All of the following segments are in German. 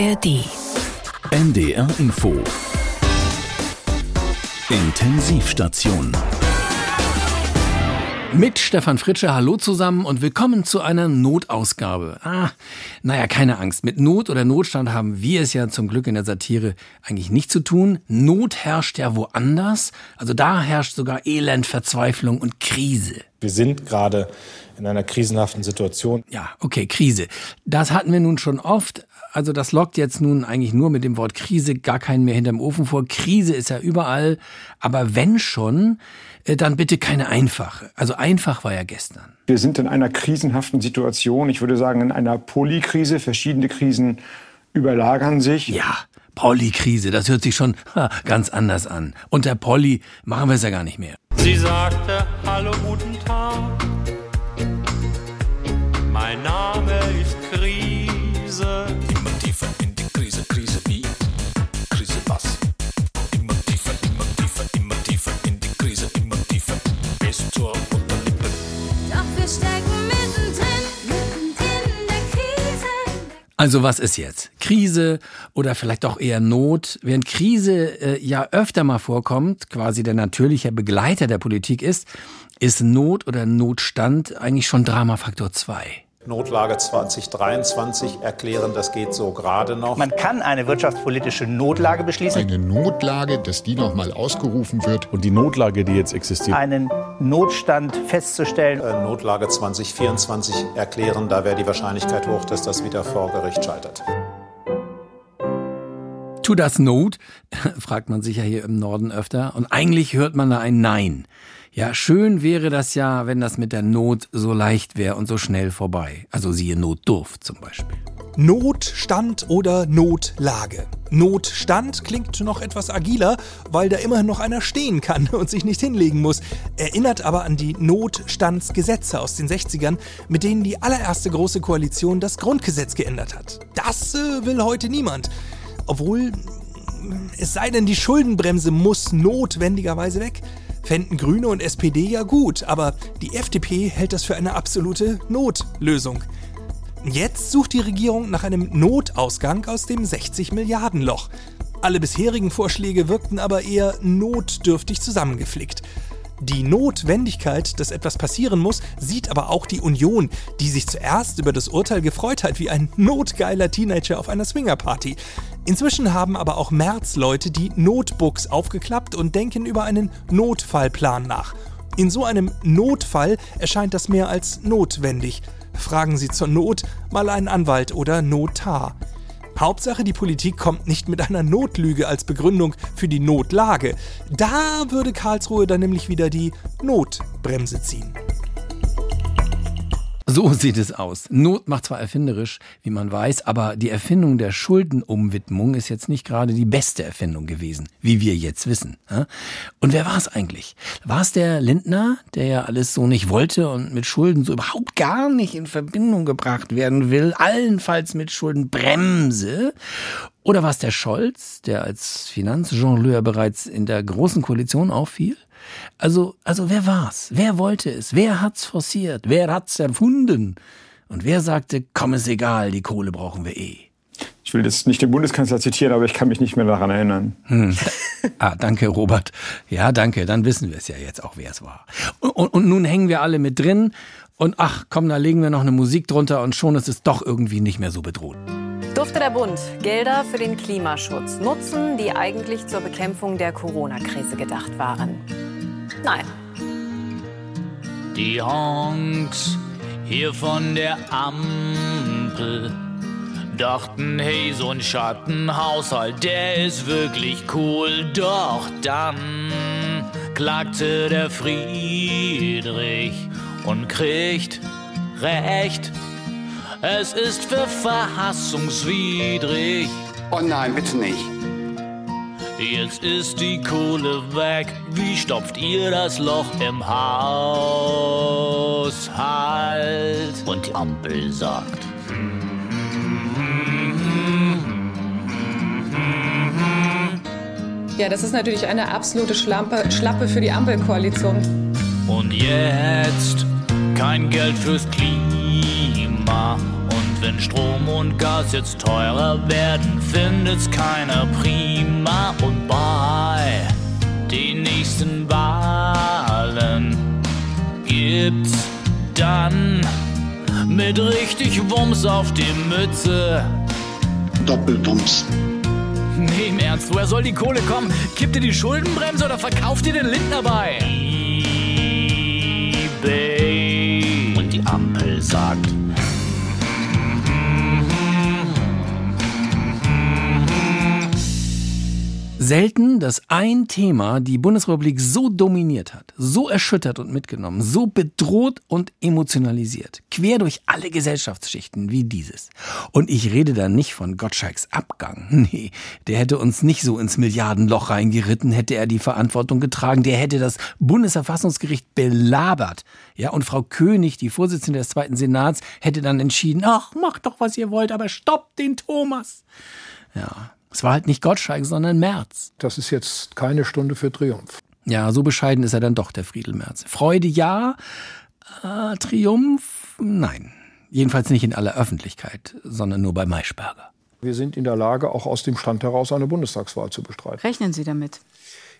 ARD. NDR Info. Intensivstation. Mit Stefan Fritsche, hallo zusammen und willkommen zu einer Notausgabe. Ah, naja, keine Angst. Mit Not oder Notstand haben wir es ja zum Glück in der Satire eigentlich nicht zu tun. Not herrscht ja woanders. Also da herrscht sogar Elend, Verzweiflung und Krise. Wir sind gerade in einer krisenhaften Situation. Ja, okay, Krise. Das hatten wir nun schon oft. Also das lockt jetzt nun eigentlich nur mit dem Wort Krise gar keinen mehr hinterm Ofen vor. Krise ist ja überall. Aber wenn schon, äh, dann bitte keine einfache. Also einfach war ja gestern. Wir sind in einer krisenhaften Situation. Ich würde sagen, in einer Polykrise. Verschiedene Krisen überlagern sich. Ja, Polly-Krise, das hört sich schon ha, ganz anders an. Unter Polly machen wir es ja gar nicht mehr. Sie sagte, hallo, guten Tag. Mein Name ist Krise. Also was ist jetzt? Krise oder vielleicht doch eher Not? Während Krise äh, ja öfter mal vorkommt, quasi der natürliche Begleiter der Politik ist, ist Not oder Notstand eigentlich schon Dramafaktor 2. Notlage 2023 erklären, das geht so gerade noch. Man kann eine wirtschaftspolitische Notlage beschließen, eine Notlage, dass die nochmal ausgerufen wird. Und die Notlage, die jetzt existiert, einen Notstand festzustellen. Äh, Notlage 2024 erklären, da wäre die Wahrscheinlichkeit hoch, dass das wieder vor Gericht scheitert. Tu das Not? fragt man sich ja hier im Norden öfter. Und eigentlich hört man da ein Nein. Ja, schön wäre das ja, wenn das mit der Not so leicht wäre und so schnell vorbei. Also siehe Notdurft zum Beispiel. Notstand oder Notlage. Notstand klingt noch etwas agiler, weil da immerhin noch einer stehen kann und sich nicht hinlegen muss. Erinnert aber an die Notstandsgesetze aus den 60ern, mit denen die allererste große Koalition das Grundgesetz geändert hat. Das äh, will heute niemand. Obwohl, es sei denn, die Schuldenbremse muss notwendigerweise weg. Fänden Grüne und SPD ja gut, aber die FDP hält das für eine absolute Notlösung. Jetzt sucht die Regierung nach einem Notausgang aus dem 60 Milliarden Loch. Alle bisherigen Vorschläge wirkten aber eher notdürftig zusammengeflickt. Die Notwendigkeit, dass etwas passieren muss, sieht aber auch die Union, die sich zuerst über das Urteil gefreut hat wie ein notgeiler Teenager auf einer Swingerparty. Inzwischen haben aber auch März-Leute die Notebooks aufgeklappt und denken über einen Notfallplan nach. In so einem Notfall erscheint das mehr als notwendig. Fragen Sie zur Not mal einen Anwalt oder Notar. Hauptsache, die Politik kommt nicht mit einer Notlüge als Begründung für die Notlage. Da würde Karlsruhe dann nämlich wieder die Notbremse ziehen. So sieht es aus. Not macht zwar erfinderisch, wie man weiß, aber die Erfindung der Schuldenumwidmung ist jetzt nicht gerade die beste Erfindung gewesen, wie wir jetzt wissen. Und wer war es eigentlich? War es der Lindner, der ja alles so nicht wollte und mit Schulden so überhaupt gar nicht in Verbindung gebracht werden will, allenfalls mit Schuldenbremse? Oder war es der Scholz, der als Finanzjongleur bereits in der Großen Koalition auffiel? Also, also wer war's? Wer wollte es? Wer hat's forciert? Wer hat's erfunden? Und wer sagte, komm, ist egal, die Kohle brauchen wir eh? Ich will jetzt nicht den Bundeskanzler zitieren, aber ich kann mich nicht mehr daran erinnern. Hm. Ah, danke, Robert. Ja, danke. Dann wissen wir es ja jetzt auch, wer es war. Und, und, und nun hängen wir alle mit drin. Und ach, komm, da legen wir noch eine Musik drunter und schon ist es doch irgendwie nicht mehr so bedroht. Durfte der Bund Gelder für den Klimaschutz nutzen, die eigentlich zur Bekämpfung der Corona-Krise gedacht waren? Nein. Die Honks hier von der Ampel dachten, hey, so ein Schattenhaushalt, der ist wirklich cool. Doch dann klagte der Friedrich und kriegt Recht. Es ist verfassungswidrig. Oh nein, bitte nicht. Jetzt ist die Kohle weg. Wie stopft ihr das Loch im Haushalt? Und die Ampel sagt. Ja, das ist natürlich eine absolute Schlampe, Schlappe für die Ampelkoalition. Und jetzt kein Geld fürs Klima. Wenn Strom und Gas jetzt teurer werden, findet's keiner prima und bei den nächsten Wahlen gibt's dann mit richtig Wumms auf die Mütze. Doppelwumms. Nee, im Ernst, woher soll die Kohle kommen? Kippt ihr die Schuldenbremse oder verkauft ihr den Lindner bei? eBay. Und die Ampel sagt. Selten, dass ein Thema die Bundesrepublik so dominiert hat, so erschüttert und mitgenommen, so bedroht und emotionalisiert, quer durch alle Gesellschaftsschichten wie dieses. Und ich rede da nicht von Gottschalks Abgang. Nee, der hätte uns nicht so ins Milliardenloch reingeritten, hätte er die Verantwortung getragen, der hätte das Bundesverfassungsgericht belabert. Ja, und Frau König, die Vorsitzende des Zweiten Senats, hätte dann entschieden, ach, macht doch, was ihr wollt, aber stoppt den Thomas. Ja, es war halt nicht Gottschalk, sondern Merz. Das ist jetzt keine Stunde für Triumph. Ja, so bescheiden ist er dann doch, der Friedel Merz. Freude ja, äh, Triumph nein. Jedenfalls nicht in aller Öffentlichkeit, sondern nur bei Maischberger. Wir sind in der Lage, auch aus dem Stand heraus eine Bundestagswahl zu bestreiten. Rechnen Sie damit?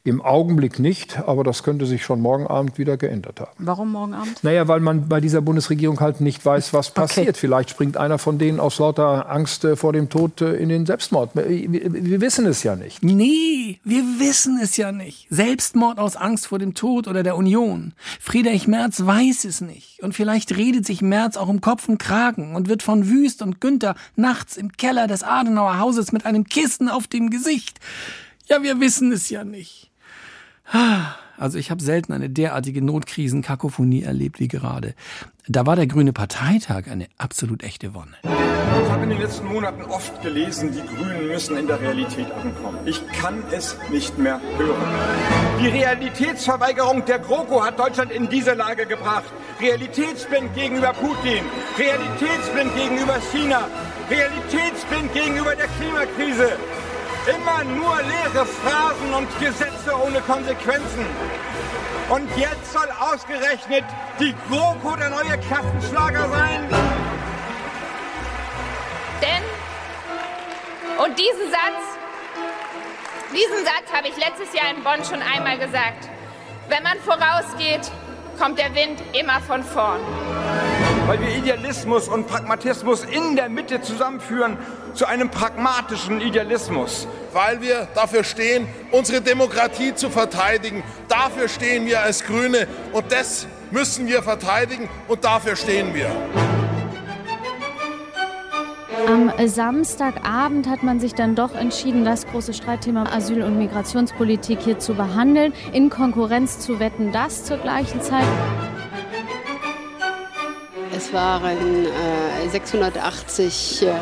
Im Augenblick nicht, aber das könnte sich schon morgen Abend wieder geändert haben. Warum morgen Abend? Naja, weil man bei dieser Bundesregierung halt nicht weiß, was passiert. Okay. Vielleicht springt einer von denen aus lauter Angst äh, vor dem Tod äh, in den Selbstmord. Wir, wir, wir wissen es ja nicht. Nee, wir wissen es ja nicht. Selbstmord aus Angst vor dem Tod oder der Union. Friedrich Merz weiß es nicht. Und vielleicht redet sich Merz auch um Kopf und Kragen und wird von Wüst und Günther nachts im Keller des Adenauer Hauses mit einem Kissen auf dem Gesicht. Ja, wir wissen es ja nicht. Also ich habe selten eine derartige Notkrisenkakophonie erlebt wie gerade. Da war der Grüne Parteitag eine absolut echte Wonne. Ich habe in den letzten Monaten oft gelesen, die Grünen müssen in der Realität ankommen. Ich kann es nicht mehr hören. Die Realitätsverweigerung der GroKo hat Deutschland in diese Lage gebracht. Realitätsblind gegenüber Putin, Realitätsblind gegenüber China, Realitätsblind gegenüber der Klimakrise. Immer nur leere Phrasen und Gesetze ohne Konsequenzen. Und jetzt soll ausgerechnet die GroKo der neue Klassenschlager sein? Denn, und diesen Satz, diesen Satz habe ich letztes Jahr in Bonn schon einmal gesagt. Wenn man vorausgeht, kommt der Wind immer von vorn. Weil wir Idealismus und Pragmatismus in der Mitte zusammenführen zu einem pragmatischen Idealismus. Weil wir dafür stehen, unsere Demokratie zu verteidigen. Dafür stehen wir als Grüne und das müssen wir verteidigen und dafür stehen wir. Am Samstagabend hat man sich dann doch entschieden, das große Streitthema Asyl- und Migrationspolitik hier zu behandeln, in Konkurrenz zu wetten, das zur gleichen Zeit. Es waren äh, 680 äh,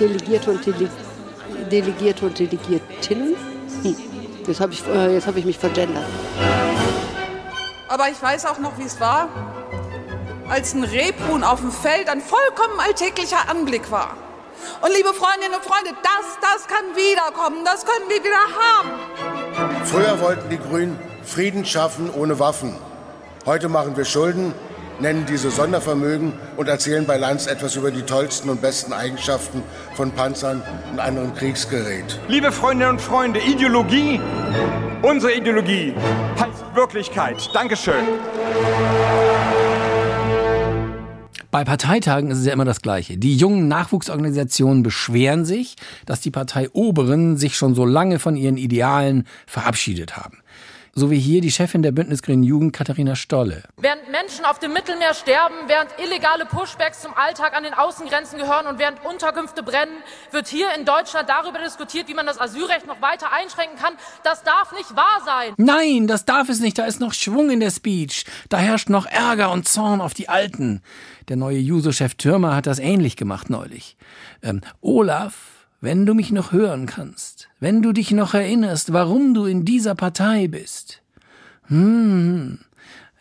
Delegierte und Dele Delegierte und Delegiertinnen. Hm. Jetzt habe ich, äh, jetzt hab ich mich vergendert. Aber ich weiß auch noch, wie es war, als ein Rebhuhn auf dem Feld ein vollkommen alltäglicher Anblick war. Und liebe Freundinnen und Freunde, das, das kann wiederkommen, das können wir wieder haben. Früher wollten die Grünen Frieden schaffen ohne Waffen. Heute machen wir Schulden, nennen diese Sondervermögen und erzählen bei Lanz etwas über die tollsten und besten Eigenschaften von Panzern und anderem Kriegsgerät. Liebe Freundinnen und Freunde, Ideologie, unsere Ideologie heißt Wirklichkeit. Dankeschön. Bei Parteitagen ist es ja immer das Gleiche. Die jungen Nachwuchsorganisationen beschweren sich, dass die Parteioberen sich schon so lange von ihren Idealen verabschiedet haben. So wie hier die Chefin der Bündnis Grünen Jugend, Katharina Stolle. Während Menschen auf dem Mittelmeer sterben, während illegale Pushbacks zum Alltag an den Außengrenzen gehören und während Unterkünfte brennen, wird hier in Deutschland darüber diskutiert, wie man das Asylrecht noch weiter einschränken kann. Das darf nicht wahr sein. Nein, das darf es nicht. Da ist noch Schwung in der Speech. Da herrscht noch Ärger und Zorn auf die Alten. Der neue Juso-Chef Türmer hat das ähnlich gemacht neulich. Ähm, Olaf, wenn du mich noch hören kannst, wenn du dich noch erinnerst, warum du in dieser Partei bist. Hm,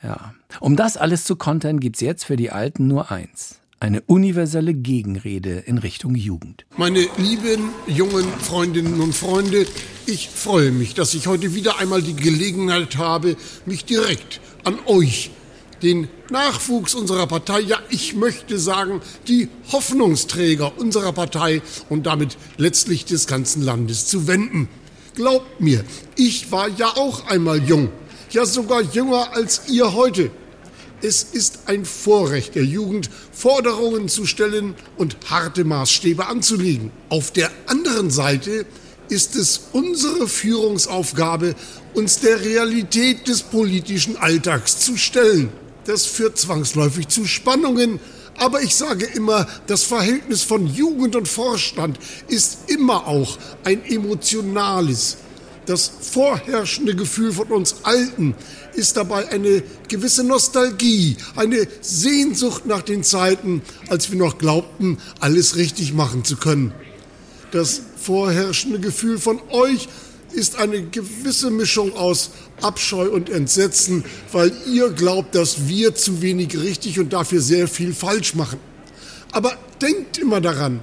ja. Um das alles zu kontern, gibt's jetzt für die Alten nur eins. Eine universelle Gegenrede in Richtung Jugend. Meine lieben jungen Freundinnen und Freunde, ich freue mich, dass ich heute wieder einmal die Gelegenheit habe, mich direkt an euch den Nachwuchs unserer Partei, ja, ich möchte sagen, die Hoffnungsträger unserer Partei und damit letztlich des ganzen Landes zu wenden. Glaubt mir, ich war ja auch einmal jung, ja sogar jünger als ihr heute. Es ist ein Vorrecht der Jugend, Forderungen zu stellen und harte Maßstäbe anzulegen. Auf der anderen Seite ist es unsere Führungsaufgabe, uns der Realität des politischen Alltags zu stellen. Das führt zwangsläufig zu Spannungen, aber ich sage immer, das Verhältnis von Jugend und Vorstand ist immer auch ein emotionales. Das vorherrschende Gefühl von uns Alten ist dabei eine gewisse Nostalgie, eine Sehnsucht nach den Zeiten, als wir noch glaubten, alles richtig machen zu können. Das vorherrschende Gefühl von euch ist eine gewisse Mischung aus Abscheu und Entsetzen, weil ihr glaubt, dass wir zu wenig richtig und dafür sehr viel falsch machen. Aber denkt immer daran,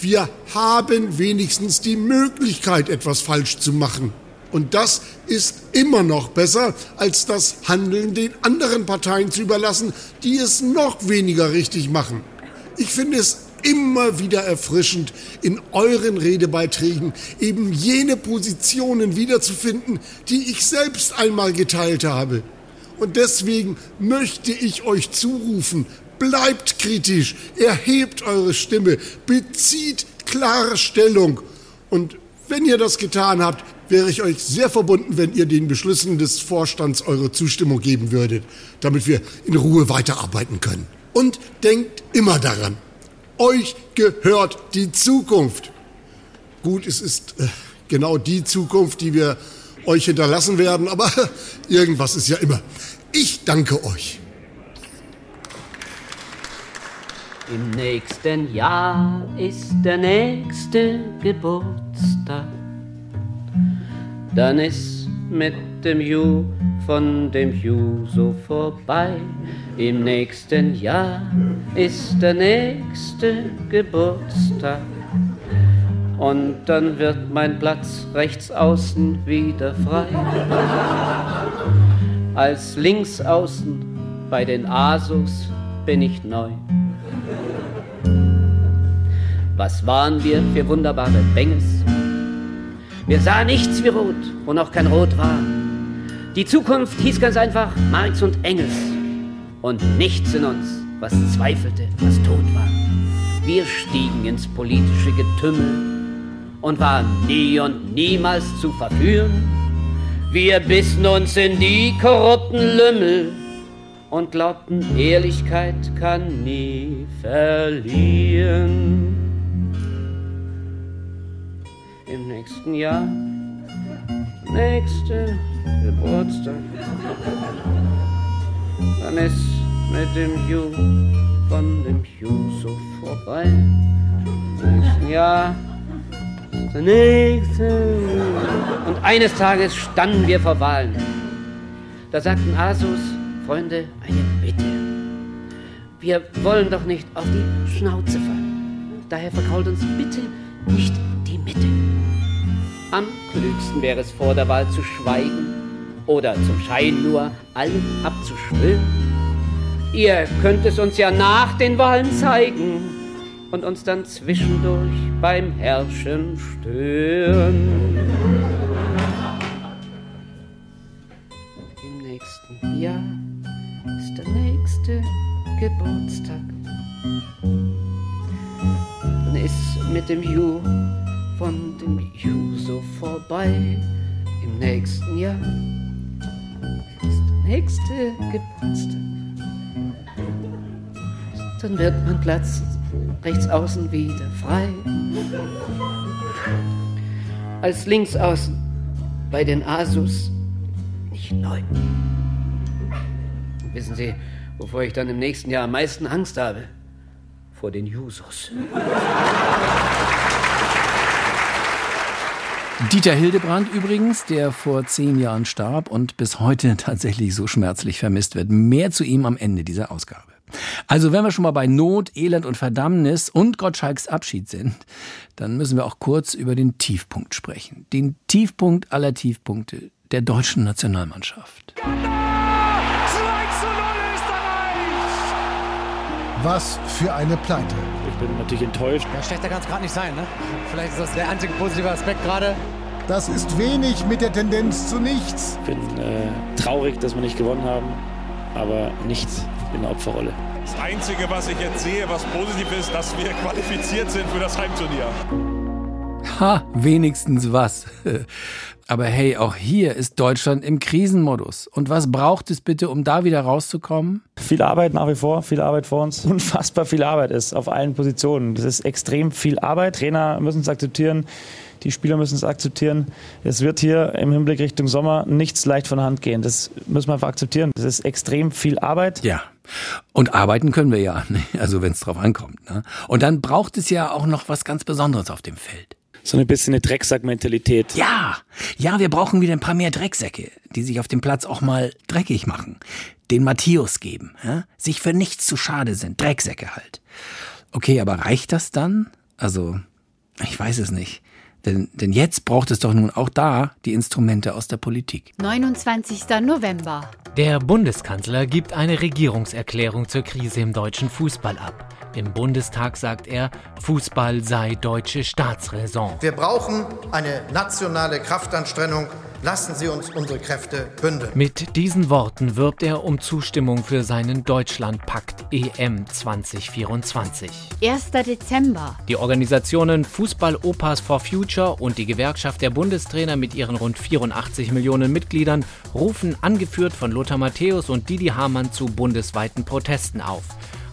wir haben wenigstens die Möglichkeit, etwas falsch zu machen. Und das ist immer noch besser, als das Handeln den anderen Parteien zu überlassen, die es noch weniger richtig machen. Ich finde es immer wieder erfrischend, in euren Redebeiträgen eben jene Positionen wiederzufinden, die ich selbst einmal geteilt habe. Und deswegen möchte ich euch zurufen, bleibt kritisch, erhebt eure Stimme, bezieht klare Stellung. Und wenn ihr das getan habt, wäre ich euch sehr verbunden, wenn ihr den Beschlüssen des Vorstands eure Zustimmung geben würdet, damit wir in Ruhe weiterarbeiten können. Und denkt immer daran, euch gehört die Zukunft. Gut, es ist äh, genau die Zukunft, die wir euch hinterlassen werden, aber irgendwas ist ja immer. Ich danke euch. Im nächsten Jahr ist der nächste Geburtstag. Dann ist mit dem Ju von dem so vorbei. Im nächsten Jahr ist der nächste Geburtstag. Und dann wird mein Platz rechts außen wieder frei. Als links außen bei den Asus bin ich neu. Was waren wir für wunderbare Benges? Wir sahen nichts wie Rot, wo noch kein Rot war. Die Zukunft hieß ganz einfach Marx und Engels und nichts in uns, was zweifelte, was tot war. Wir stiegen ins politische Getümmel und waren nie und niemals zu verführen. Wir bissen uns in die korrupten Lümmel und glaubten, Ehrlichkeit kann nie verlieren. Im nächsten Jahr, nächste Geburtstag, dann ist mit dem Ju von dem Ju so vorbei. Im nächsten Jahr der nächste. Und eines Tages standen wir vor Wahlen. Da sagten Asus, Freunde, eine Bitte. Wir wollen doch nicht auf die Schnauze fallen. Daher verkrault uns bitte nicht die Mitte. Am klügsten wäre es vor der Wahl zu schweigen oder zum Schein nur allen abzuschwören. Ihr könnt es uns ja nach den Wahlen zeigen und uns dann zwischendurch beim Herrschen stören. Im nächsten Jahr ist der nächste Geburtstag. Dann ist mit dem Ju von dem Ju so vorbei. Im nächsten Jahr ist der nächste Geburtstag. Dann wird mein Platz rechts außen wieder frei. Als links außen bei den Asus nicht neu. Wissen Sie, wovor ich dann im nächsten Jahr am meisten Angst habe? Vor den Jusos. Dieter Hildebrand übrigens, der vor zehn Jahren starb und bis heute tatsächlich so schmerzlich vermisst wird. Mehr zu ihm am Ende dieser Ausgabe. Also wenn wir schon mal bei Not, Elend und Verdammnis und Gottschalks Abschied sind, dann müssen wir auch kurz über den Tiefpunkt sprechen. Den Tiefpunkt aller Tiefpunkte der deutschen Nationalmannschaft. 2 Was für eine Pleite. Ich bin natürlich enttäuscht. Ja, schlechter kann es gerade nicht sein, ne? Vielleicht ist das der einzige positive Aspekt gerade. Das ist wenig mit der Tendenz zu nichts. Ich bin äh, traurig, dass wir nicht gewonnen haben, aber nichts in der Opferrolle. Das Einzige, was ich jetzt sehe, was positiv ist, dass wir qualifiziert sind für das Heimturnier. Ha, wenigstens was. Aber hey, auch hier ist Deutschland im Krisenmodus. Und was braucht es bitte, um da wieder rauszukommen? Viel Arbeit nach wie vor, viel Arbeit vor uns. Unfassbar viel Arbeit ist auf allen Positionen. Das ist extrem viel Arbeit. Trainer müssen es akzeptieren. Die Spieler müssen es akzeptieren. Es wird hier im Hinblick Richtung Sommer nichts leicht von der Hand gehen. Das müssen wir einfach akzeptieren. Das ist extrem viel Arbeit. Ja. Und arbeiten können wir ja, also wenn es drauf ankommt. Ne? Und dann braucht es ja auch noch was ganz Besonderes auf dem Feld. So ein bisschen eine Drecksack-Mentalität. Ja, ja, wir brauchen wieder ein paar mehr Drecksäcke, die sich auf dem Platz auch mal dreckig machen. Den Matthäus geben, ja? sich für nichts zu schade sind. Drecksäcke halt. Okay, aber reicht das dann? Also, ich weiß es nicht. Denn, denn jetzt braucht es doch nun auch da die Instrumente aus der Politik. 29. November. Der Bundeskanzler gibt eine Regierungserklärung zur Krise im deutschen Fußball ab. Im Bundestag sagt er, Fußball sei deutsche Staatsräson. Wir brauchen eine nationale Kraftanstrengung. Lassen Sie uns unsere Kräfte bündeln. Mit diesen Worten wirbt er um Zustimmung für seinen Deutschlandpakt EM 2024. 1. Dezember. Die Organisationen Fußball Opas for Future und die Gewerkschaft der Bundestrainer mit ihren rund 84 Millionen Mitgliedern rufen, angeführt von Lothar Matthäus und Didi Hamann, zu bundesweiten Protesten auf.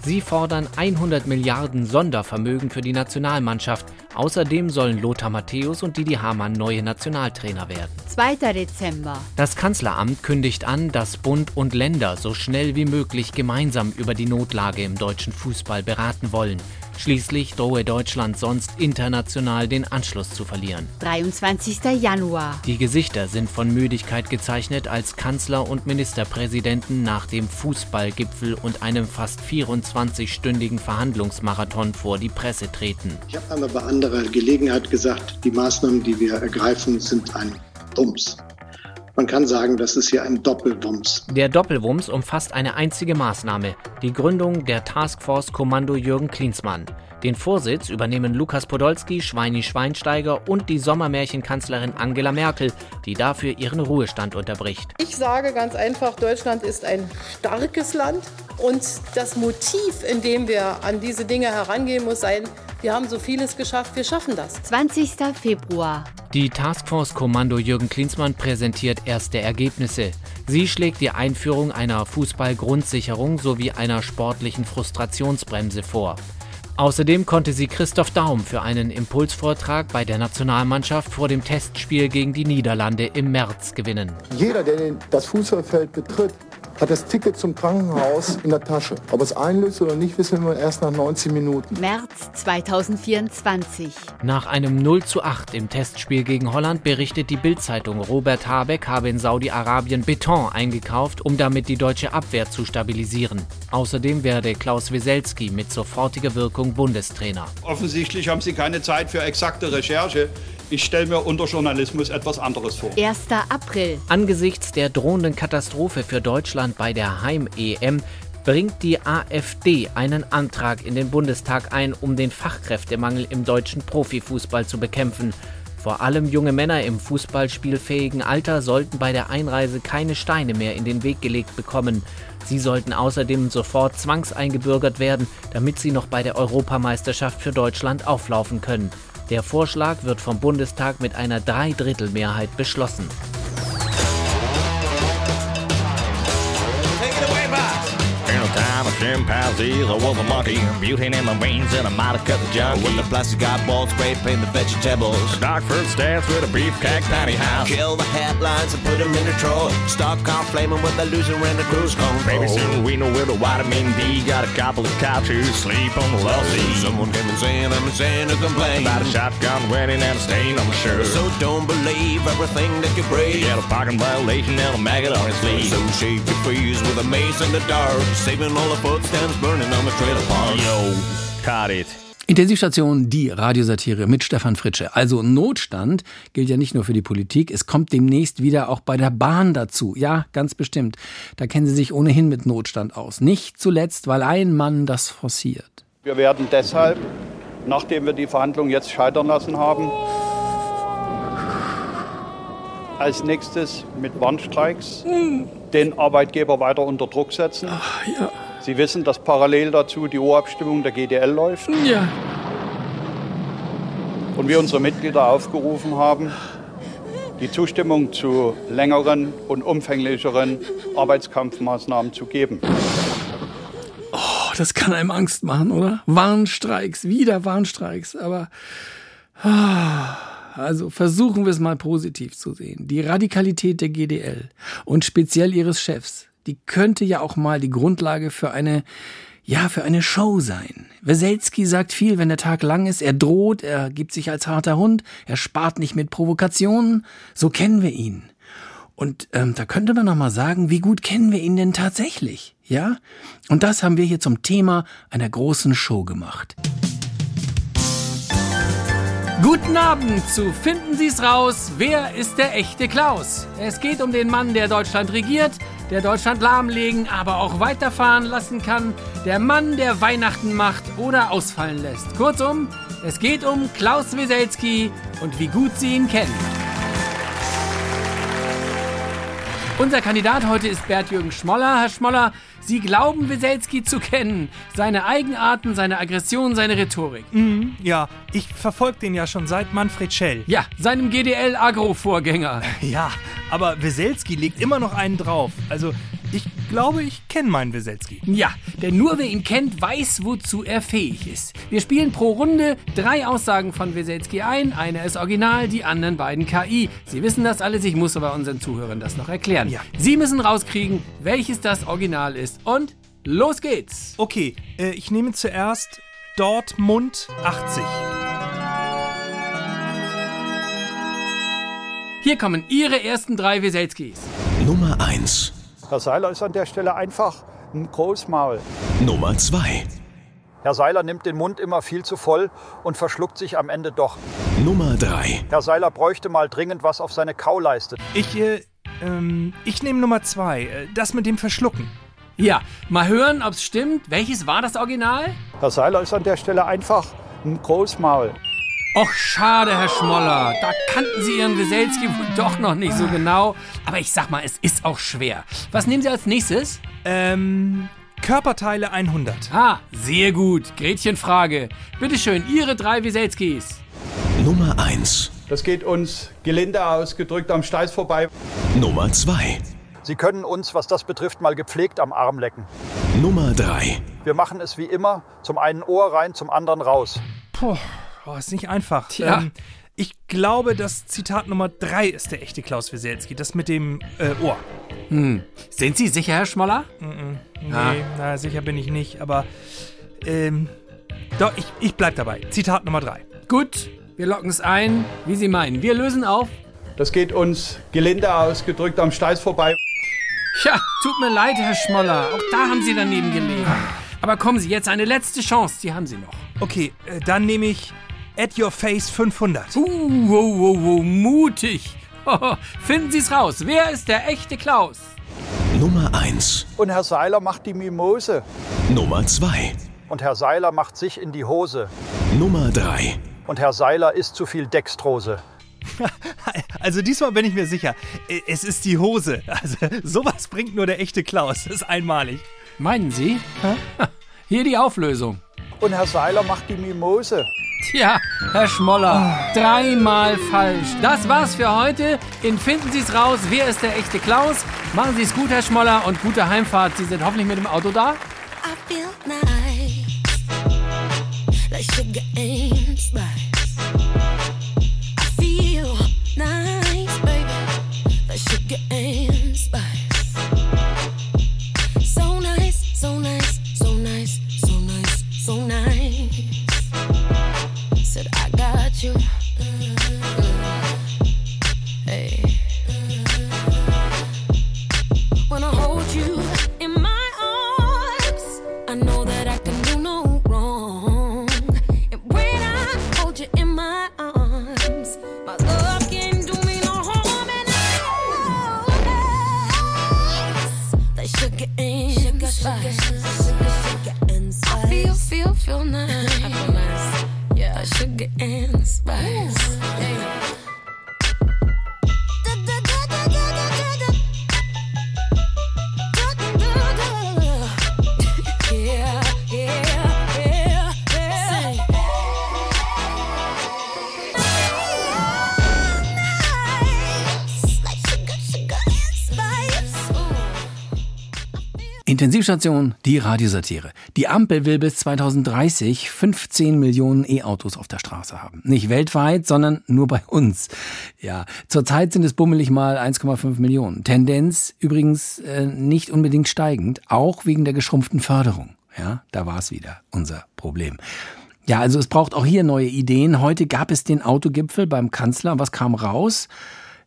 Sie fordern 100 Milliarden Sondervermögen für die Nationalmannschaft. Außerdem sollen Lothar Matthäus und Didi Hamann neue Nationaltrainer werden. 2. Dezember. Das Kanzleramt kündigt an, dass Bund und Länder so schnell wie möglich gemeinsam über die Notlage im deutschen Fußball beraten wollen. Schließlich drohe Deutschland sonst international den Anschluss zu verlieren. 23. Januar. Die Gesichter sind von Müdigkeit gezeichnet, als Kanzler und Ministerpräsidenten nach dem Fußballgipfel und einem fast 24-stündigen Verhandlungsmarathon vor die Presse treten. Ich habe einmal bei anderer Gelegenheit gesagt, die Maßnahmen, die wir ergreifen, sind ein Bums. Man kann sagen, das ist hier ein Doppelwumms. Der Doppelwumms umfasst eine einzige Maßnahme, die Gründung der Taskforce Kommando Jürgen Klinsmann. Den Vorsitz übernehmen Lukas Podolski, Schweini Schweinsteiger und die Sommermärchenkanzlerin Angela Merkel, die dafür ihren Ruhestand unterbricht. Ich sage ganz einfach, Deutschland ist ein starkes Land und das Motiv, in dem wir an diese Dinge herangehen, muss sein, wir haben so vieles geschafft, wir schaffen das. 20. Februar. Die Taskforce Kommando Jürgen Klinsmann präsentiert erste Ergebnisse. Sie schlägt die Einführung einer Fußballgrundsicherung sowie einer sportlichen Frustrationsbremse vor. Außerdem konnte sie Christoph Daum für einen Impulsvortrag bei der Nationalmannschaft vor dem Testspiel gegen die Niederlande im März gewinnen. Jeder, der das Fußballfeld betritt, hat das Ticket zum Krankenhaus in der Tasche. Ob es einlöst oder nicht, wissen wir erst nach 90 Minuten. März 2024. Nach einem 0 zu 8 im Testspiel gegen Holland berichtet die Bild-Zeitung, Robert Habeck habe in Saudi-Arabien Beton eingekauft, um damit die deutsche Abwehr zu stabilisieren. Außerdem werde Klaus Weselski mit sofortiger Wirkung Bundestrainer. Offensichtlich haben Sie keine Zeit für exakte Recherche. Ich stelle mir unter Journalismus etwas anderes vor. 1. April. Angesichts der drohenden Katastrophe für Deutschland bei der Heim-EM bringt die AfD einen Antrag in den Bundestag ein, um den Fachkräftemangel im deutschen Profifußball zu bekämpfen. Vor allem junge Männer im fußballspielfähigen Alter sollten bei der Einreise keine Steine mehr in den Weg gelegt bekommen. Sie sollten außerdem sofort zwangseingebürgert werden, damit sie noch bei der Europameisterschaft für Deutschland auflaufen können. Der Vorschlag wird vom Bundestag mit einer Dreidrittelmehrheit beschlossen. Chimpanzees, I was a monkey. Butane in my veins and out of cut the junkie. With the plastic eyeball spray paint the vegetables. Dark fruit stance with a beefcake tiny house. Kill the headlines and put them in Detroit. Stock car flaming with the loser and the cruise control. Baby, oh. soon we know where the vitamin D got a couple of couches sleep on the love seat. Someone came and saying I'm insane to complain. About a shotgun wedding and a stain on the shirt. So don't believe everything that you breathe. He had a parking violation and a maggot on his sleeve. So shave your face with a mace in the dark. Saving all the foot stands burning on the trailer park. Yo, caught it. Intensivstation, die Radiosatire mit Stefan Fritsche. Also Notstand gilt ja nicht nur für die Politik, es kommt demnächst wieder auch bei der Bahn dazu. Ja, ganz bestimmt. Da kennen Sie sich ohnehin mit Notstand aus. Nicht zuletzt, weil ein Mann das forciert. Wir werden deshalb, nachdem wir die Verhandlungen jetzt scheitern lassen haben, als nächstes mit Warnstreiks den Arbeitgeber weiter unter Druck setzen. ja. Sie wissen, dass parallel dazu die Urabstimmung der GDL läuft. Ja. Und wir unsere Mitglieder aufgerufen haben, die Zustimmung zu längeren und umfänglicheren Arbeitskampfmaßnahmen zu geben. Oh, das kann einem Angst machen, oder? Warnstreiks, wieder Warnstreiks, aber ah, also versuchen wir es mal positiv zu sehen. Die Radikalität der GDL und speziell ihres Chefs, die könnte ja auch mal die Grundlage für eine ja, für eine Show sein. Weselski sagt viel, wenn der Tag lang ist. Er droht, er gibt sich als harter Hund, er spart nicht mit Provokationen. So kennen wir ihn. Und ähm, da könnte man noch mal sagen, wie gut kennen wir ihn denn tatsächlich? Ja? Und das haben wir hier zum Thema einer großen Show gemacht. Guten Abend zu Finden Sie's raus, wer ist der echte Klaus? Es geht um den Mann, der Deutschland regiert, der Deutschland lahmlegen, aber auch weiterfahren lassen kann, der Mann, der Weihnachten macht oder ausfallen lässt. Kurzum, es geht um Klaus Weselski und wie gut Sie ihn kennen. Unser Kandidat heute ist Bert-Jürgen Schmoller. Herr Schmoller, Sie glauben Weselski zu kennen. Seine Eigenarten, seine Aggression, seine Rhetorik. Mhm, ja, ich verfolge den ja schon seit Manfred Schell. Ja, seinem GDL-Agro-Vorgänger. Ja, aber Weselski legt immer noch einen drauf. Also, ich glaube, ich kenne meinen Weselski. Ja, denn nur wer ihn kennt, weiß, wozu er fähig ist. Wir spielen pro Runde drei Aussagen von Weselski ein. Eine ist original, die anderen beiden KI. Sie wissen das alles, ich muss aber unseren Zuhörern das noch erklären. Ja. Sie müssen rauskriegen, welches das Original ist. Und los geht's. Okay, äh, ich nehme zuerst Dortmund 80. Hier kommen Ihre ersten drei Weselskis. Nummer 1. Herr Seiler ist an der Stelle einfach ein Großmaul. Nummer 2. Herr Seiler nimmt den Mund immer viel zu voll und verschluckt sich am Ende doch. Nummer 3. Herr Seiler bräuchte mal dringend was auf seine Kauleiste. Ich, äh, ähm, ich nehme Nummer 2. Äh, das mit dem Verschlucken. Ja, mal hören, ob's stimmt. Welches war das Original? Herr Seiler ist an der Stelle einfach ein Großmaul. Och, schade, Herr Schmoller. Da kannten Sie Ihren Weselski wohl doch noch nicht so genau. Aber ich sag mal, es ist auch schwer. Was nehmen Sie als nächstes? Ähm, Körperteile 100. Ah, sehr gut. Gretchenfrage. Bitte schön, Ihre drei Weselskis. Nummer 1. Das geht uns gelinde ausgedrückt am Steiß vorbei. Nummer 2. Sie können uns, was das betrifft, mal gepflegt am Arm lecken. Nummer 3. Wir machen es wie immer, zum einen Ohr rein, zum anderen raus. Puh, oh, ist nicht einfach. Tja. Ähm, ich glaube, das Zitat Nummer 3 ist der echte Klaus Weselski. Das mit dem äh, Ohr. Hm. Sind Sie sicher, Herr Schmoller? Mhm. Nee, Ah. na, sicher bin ich nicht. Aber, ähm, doch, ich, ich bleib dabei. Zitat Nummer 3. Gut, wir locken es ein, wie Sie meinen. Wir lösen auf. Das geht uns gelinde ausgedrückt am Steiß vorbei. Ja, tut mir leid, Herr Schmoller. Auch da haben Sie daneben gelegen. Aber kommen Sie, jetzt eine letzte Chance. Die haben Sie noch. Okay, äh, dann nehme ich At Your Face 500. Uh, wow, wow, wow, mutig. Finden Sie es raus. Wer ist der echte Klaus? Nummer 1. Und Herr Seiler macht die Mimose. Nummer 2. Und Herr Seiler macht sich in die Hose. Nummer 3. Und Herr Seiler isst zu viel Dextrose. Also diesmal bin ich mir sicher. Es ist die Hose. Also sowas bringt nur der echte Klaus. Das ist einmalig. Meinen Sie? Hier die Auflösung. Und Herr Seiler macht die Mimose. Tja, Herr Schmoller, dreimal falsch. Das war's für heute. In Finden Sie's raus, wer ist der echte Klaus? Machen Sie es gut, Herr Schmoller, und gute Heimfahrt. Sie sind hoffentlich mit dem Auto da? I feel nice, like sugar. Intensivstation, die Radiosatire. Die Ampel will bis 2030 15 Millionen E-Autos auf der Straße haben. Nicht weltweit, sondern nur bei uns. Ja, zurzeit sind es bummelig mal 1,5 Millionen. Tendenz übrigens äh, nicht unbedingt steigend, auch wegen der geschrumpften Förderung. Ja, da war es wieder unser Problem. Ja, also es braucht auch hier neue Ideen. Heute gab es den Autogipfel beim Kanzler. Was kam raus?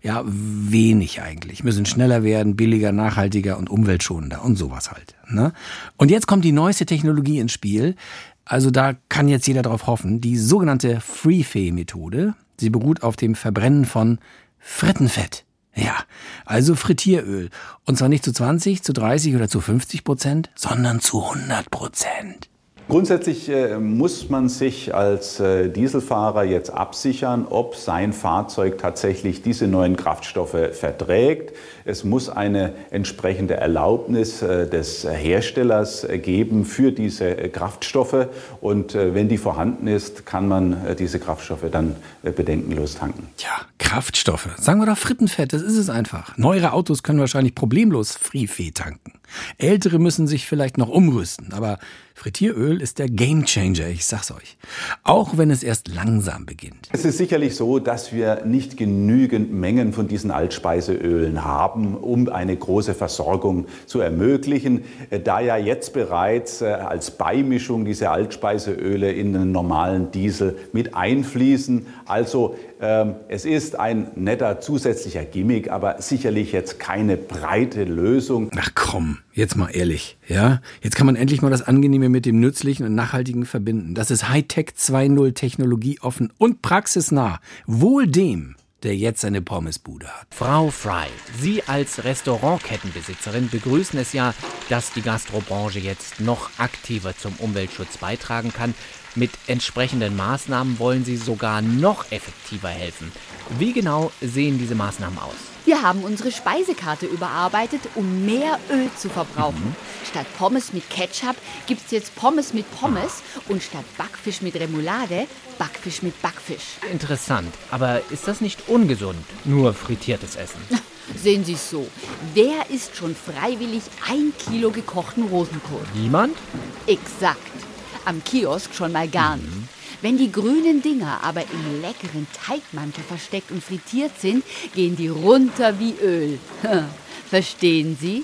Ja, wenig eigentlich. Müssen schneller werden, billiger, nachhaltiger und umweltschonender und sowas halt. Ne? Und jetzt kommt die neueste Technologie ins Spiel. Also da kann jetzt jeder drauf hoffen. Die sogenannte Freefeh-Methode. Sie beruht auf dem Verbrennen von Frittenfett. Ja, also Frittieröl. Und zwar nicht zu 20, zu 30 oder zu 50 Prozent, sondern zu 100 Prozent. Grundsätzlich äh, muss man sich als äh, Dieselfahrer jetzt absichern, ob sein Fahrzeug tatsächlich diese neuen Kraftstoffe verträgt. Es muss eine entsprechende Erlaubnis äh, des Herstellers geben für diese Kraftstoffe. Und wenn die vorhanden ist, kann man diese Kraftstoffe dann bedenkenlos tanken. Ja, Kraftstoffe. Sagen wir doch Frittenfett, das ist es einfach. Neuere Autos können wahrscheinlich problemlos Freefeh tanken. Ältere müssen sich vielleicht noch umrüsten, aber Frittieröl ist der Gamechanger, ich sag's euch. Auch wenn es erst langsam beginnt. Es ist sicherlich so, dass wir nicht genügend Mengen von diesen Altspeiseölen haben, um eine große Versorgung zu ermöglichen. Äh, Da ja jetzt bereits äh, als Beimischung diese Altspeiseöle in den normalen Diesel mit einfließen. Also es ist ein netter zusätzlicher Gimmick, aber sicherlich jetzt keine breite Lösung. Ach komm, jetzt mal ehrlich, ja? Jetzt kann man endlich mal das Angenehme mit dem Nützlichen und Nachhaltigen verbinden. Das ist Hightech 2.0 technologieoffen und praxisnah. Wohl dem, der jetzt seine Pommesbude hat. Frau Fry, Sie als Restaurantkettenbesitzerin begrüßen es ja, dass die Gastrobranche jetzt noch aktiver zum Umweltschutz beitragen kann. Mit entsprechenden Maßnahmen wollen Sie sogar noch effektiver helfen. Wie genau sehen diese Maßnahmen aus? Wir haben unsere Speisekarte überarbeitet, um mehr Öl zu verbrauchen. Statt Pommes mit Ketchup gibt's jetzt Pommes mit Pommes und statt Backfisch mit Remoulade Backfisch mit Backfisch. Interessant, aber ist das nicht ungesund? Nur frittiertes Essen. Sehen Sie es so. Wer isst schon freiwillig ein Kilo gekochten Rosenkohl? Niemand? Exakt. Am Kiosk schon mal gar nicht. Wenn die grünen Dinger aber im leckeren Teigmantel versteckt und frittiert sind, gehen die runter wie Öl. Verstehen Sie?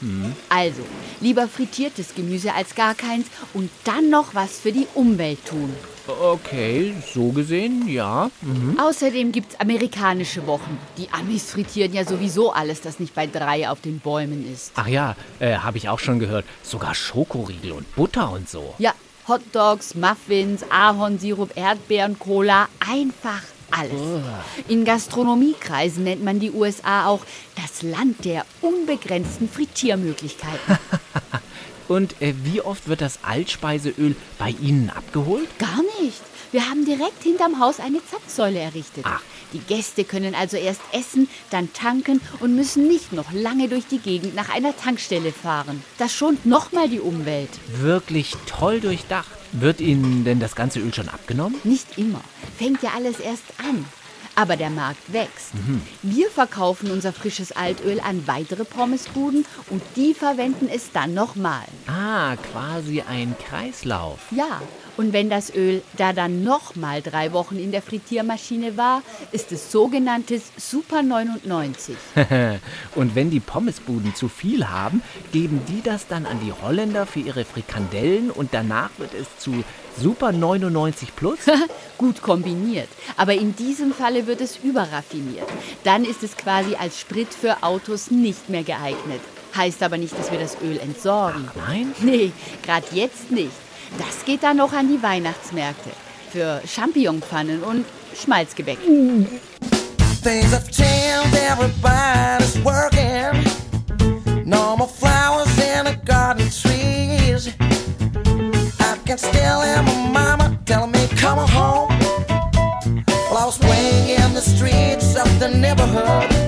Also, lieber frittiertes Gemüse als gar keins und dann noch was für die Umwelt tun. Okay, so gesehen, ja. Mhm. Außerdem gibt's amerikanische Wochen. Die Amis frittieren ja sowieso alles, das nicht bei drei auf den Bäumen ist. Ach ja, äh, habe ich auch schon gehört. Sogar Schokoriegel und Butter und so. Ja, Hotdogs, Muffins, Ahornsirup, Erdbeeren, Cola, einfach alles. In Gastronomiekreisen nennt man die USA auch das Land der unbegrenzten Frittiermöglichkeiten. Und äh, wie oft wird das Altspeiseöl bei Ihnen abgeholt? Gar nicht. Wir haben direkt hinterm Haus eine Zapfsäule errichtet. Die Gäste können also erst essen, dann tanken und müssen nicht noch lange durch die Gegend nach einer Tankstelle fahren. Das schont nochmal die Umwelt. Wirklich toll durchdacht. Wird Ihnen denn das ganze Öl schon abgenommen? Nicht immer. Fängt ja alles erst an. Aber der Markt wächst. Mhm. Wir verkaufen unser frisches Altöl an weitere Pommesbuden und die verwenden es dann nochmal. Ah, quasi ein Kreislauf. Ja, und wenn das Öl da dann nochmal drei Wochen in der Frittiermaschine war, ist es sogenanntes Super 99. und wenn die Pommesbuden zu viel haben, geben die das dann an die Holländer für ihre Frikandellen und danach wird es zu Super 99 Plus? Gut kombiniert. Aber in diesem Falle wird es überraffiniert. Dann ist es quasi als Sprit für Autos nicht mehr geeignet. Heißt aber nicht, dass wir das Öl entsorgen. Ach, nein? Nee, gerade jetzt nicht. Das geht dann noch an die Weihnachtsmärkte. Für Champignonpfannen und Schmalzgebäck. The garden trees. I come home. swing in the streets of the neighborhood.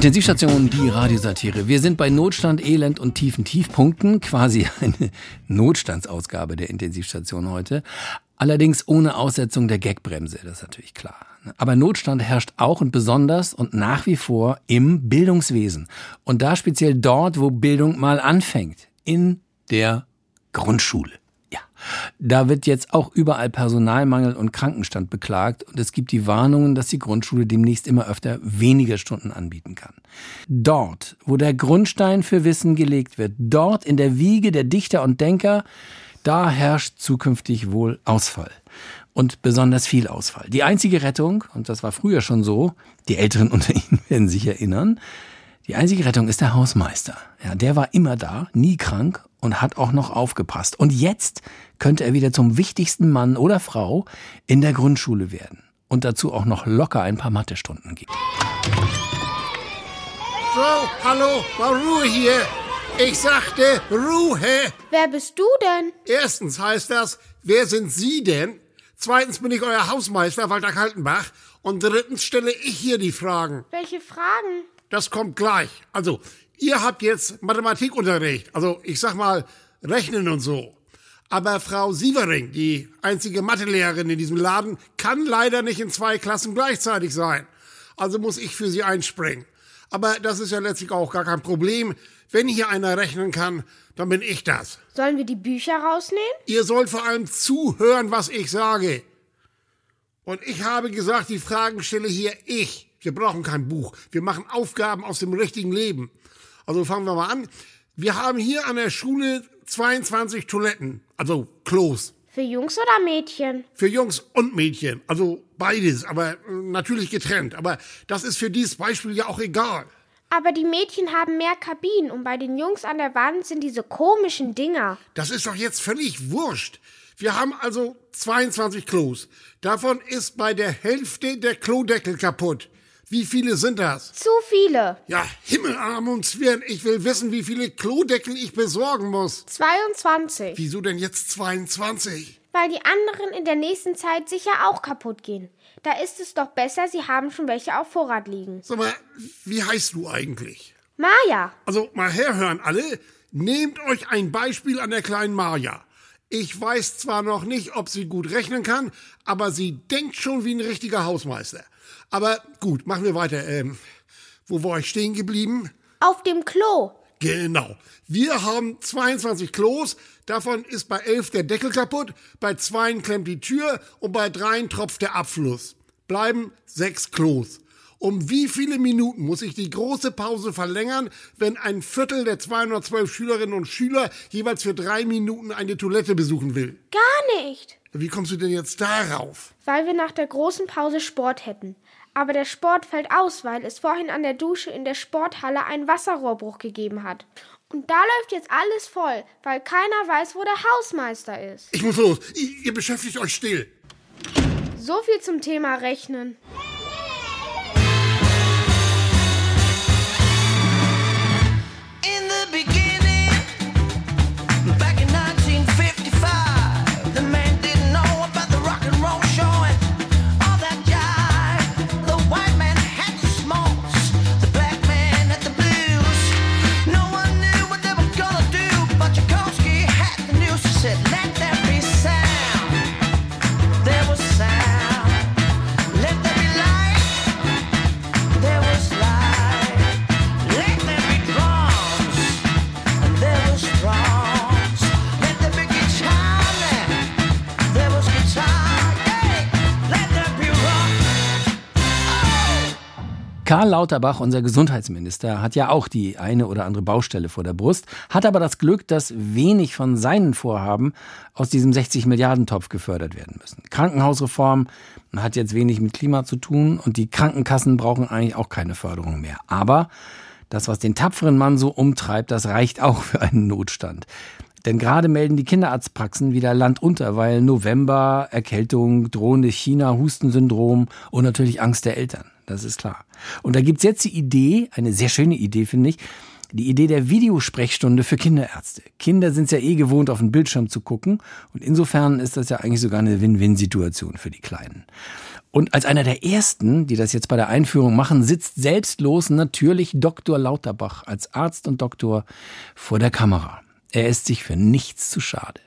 Intensivstation, die Radiosatire. Wir sind bei Notstand, Elend und tiefen Tiefpunkten. Quasi eine Notstandsausgabe der Intensivstation heute. Allerdings ohne Aussetzung der Gagbremse, das ist natürlich klar. Aber Notstand herrscht auch und besonders und nach wie vor im Bildungswesen. Und da speziell dort, wo Bildung mal anfängt. In der Grundschule. Da wird jetzt auch überall Personalmangel und Krankenstand beklagt und es gibt die Warnungen, dass die Grundschule demnächst immer öfter weniger Stunden anbieten kann. Dort, wo der Grundstein für Wissen gelegt wird, dort in der Wiege der Dichter und Denker, da herrscht zukünftig wohl Ausfall. Und besonders viel Ausfall. Die einzige Rettung, und das war früher schon so, die Älteren unter Ihnen werden sich erinnern, die einzige Rettung ist der Hausmeister. Ja, der war immer da, nie krank und hat auch noch aufgepasst. Und jetzt könnte er wieder zum wichtigsten Mann oder Frau in der Grundschule werden. Und dazu auch noch locker ein paar Mathestunden geben. So, hallo, mal Ruhe hier. Ich sagte Ruhe. Wer bist du denn? Erstens heißt das, wer sind Sie denn? Zweitens bin ich euer Hausmeister, Walter Kaltenbach. Und drittens stelle ich hier die Fragen. Welche Fragen? Das kommt gleich. Also, ihr habt jetzt Mathematikunterricht. Also, ich sag mal, Rechnen und so. Aber Frau Sievering, die einzige Mathelehrerin in diesem Laden, kann leider nicht in zwei Klassen gleichzeitig sein. Also muss ich für sie einspringen. Aber das ist ja letztlich auch gar kein Problem. Wenn hier einer rechnen kann, dann bin ich das. Sollen wir die Bücher rausnehmen? Ihr sollt vor allem zuhören, was ich sage. Und ich habe gesagt, die Fragen stelle hier ich. Wir brauchen kein Buch. Wir machen Aufgaben aus dem richtigen Leben. Also fangen wir mal an. Wir haben hier an der Schule 22 Toiletten, also Klos. Für Jungs oder Mädchen? Für Jungs und Mädchen, also beides, aber äh, natürlich getrennt. Aber das ist für dieses Beispiel ja auch egal. Aber die Mädchen haben mehr Kabinen und bei den Jungs an der Wand sind diese komischen Dinger. Das ist doch jetzt völlig wurscht. Wir haben also 22 Klos. Davon ist bei der Hälfte der Klodeckel kaputt. Wie viele sind das? Zu viele. Ja, Himmelarm und Zwirn, ich will wissen, wie viele Klodeckel ich besorgen muss. 22. Wieso denn jetzt 22? Weil die anderen in der nächsten Zeit sicher auch kaputt gehen. Da ist es doch besser, sie haben schon welche auf Vorrat liegen. Sag mal, wie heißt du eigentlich? Maja. Also mal herhören alle. Nehmt euch ein Beispiel an der kleinen Maja. Ich weiß zwar noch nicht, ob sie gut rechnen kann, aber sie denkt schon wie ein richtiger Hausmeister. Aber gut, machen wir weiter. Ähm, wo war ich stehen geblieben? Auf dem Klo. Genau. Wir haben 22 Klos, davon ist bei 11 der Deckel kaputt, bei zweien klemmt die Tür und bei dreien tropft der Abfluss. Bleiben sechs Klos. Um wie viele Minuten muss ich die große Pause verlängern, wenn ein Viertel der 212 Schülerinnen und Schüler jeweils für drei Minuten eine Toilette besuchen will? Gar nicht. Wie kommst du denn jetzt darauf? Weil wir nach der großen Pause Sport hätten. Aber der Sport fällt aus, weil es vorhin an der Dusche in der Sporthalle einen Wasserrohrbruch gegeben hat. Und da läuft jetzt alles voll, weil keiner weiß, wo der Hausmeister ist. Ich muss los. Ihr, ihr beschäftigt euch still. So viel zum Thema Rechnen. Lauterbach, unser Gesundheitsminister, hat ja auch die eine oder andere Baustelle vor der Brust, hat aber das Glück, dass wenig von seinen Vorhaben aus diesem 60 Milliarden Topf gefördert werden müssen. Krankenhausreform hat jetzt wenig mit Klima zu tun und die Krankenkassen brauchen eigentlich auch keine Förderung mehr. Aber das, was den tapferen Mann so umtreibt, das reicht auch für einen Notstand. Denn gerade melden die Kinderarztpraxen wieder Land unter, weil November, Erkältung, drohende China-Hustensyndrom und natürlich Angst der Eltern. Das ist klar. Und da gibt's jetzt die Idee, eine sehr schöne Idee, finde ich, Die Idee der Videosprechstunde für Kinderärzte. Kinder sind es ja eh gewohnt, auf den Bildschirm zu gucken. Und insofern ist das ja eigentlich sogar eine Win-Win-Situation für die Kleinen. Und als einer der ersten, die das jetzt bei der Einführung machen, sitzt selbstlos natürlich Dr. Lauterbach als Arzt und Doktor vor der Kamera. Er ist sich für nichts zu schade.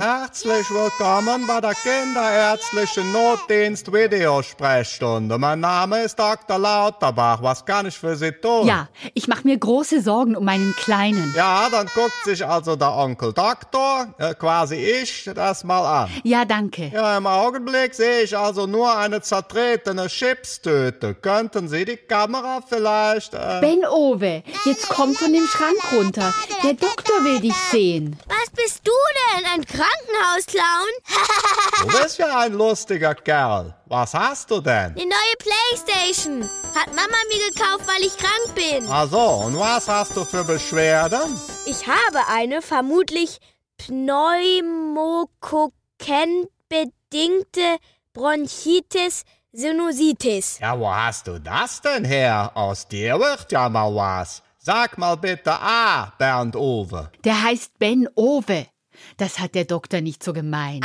Herzlich willkommen bei der Kinderärztlichen Notdienst Videosprechstunde. Mein Name ist Dr. Lauterbach. Was kann ich für Sie tun? Ja, ich mache mir große Sorgen um meinen Kleinen. Ja, dann guckt sich also der Onkel Doktor, äh, quasi ich, das mal an. Ja, danke. Ja, im Augenblick sehe ich also nur eine zertretene Chipstüte. Könnten Sie die Kamera vielleicht... Äh Ben Owe, jetzt komm von dem Schrank runter. Der Doktor will dich sehen. Was bist du denn? Ein Krankenhausclown? Du bist ja ein lustiger Kerl. Was hast du denn? Die neue Playstation. Hat Mama mir gekauft, weil ich krank bin. Ach so, und was hast du für Beschwerden? Ich habe eine vermutlich pneumokokken-bedingte Bronchitis Sinusitis. Ja, wo hast du das denn her? Aus dir wird ja mal was. Sag mal bitte A, Bernd Owe. Der heißt Ben Owe. Das hat der Doktor nicht so gemeint.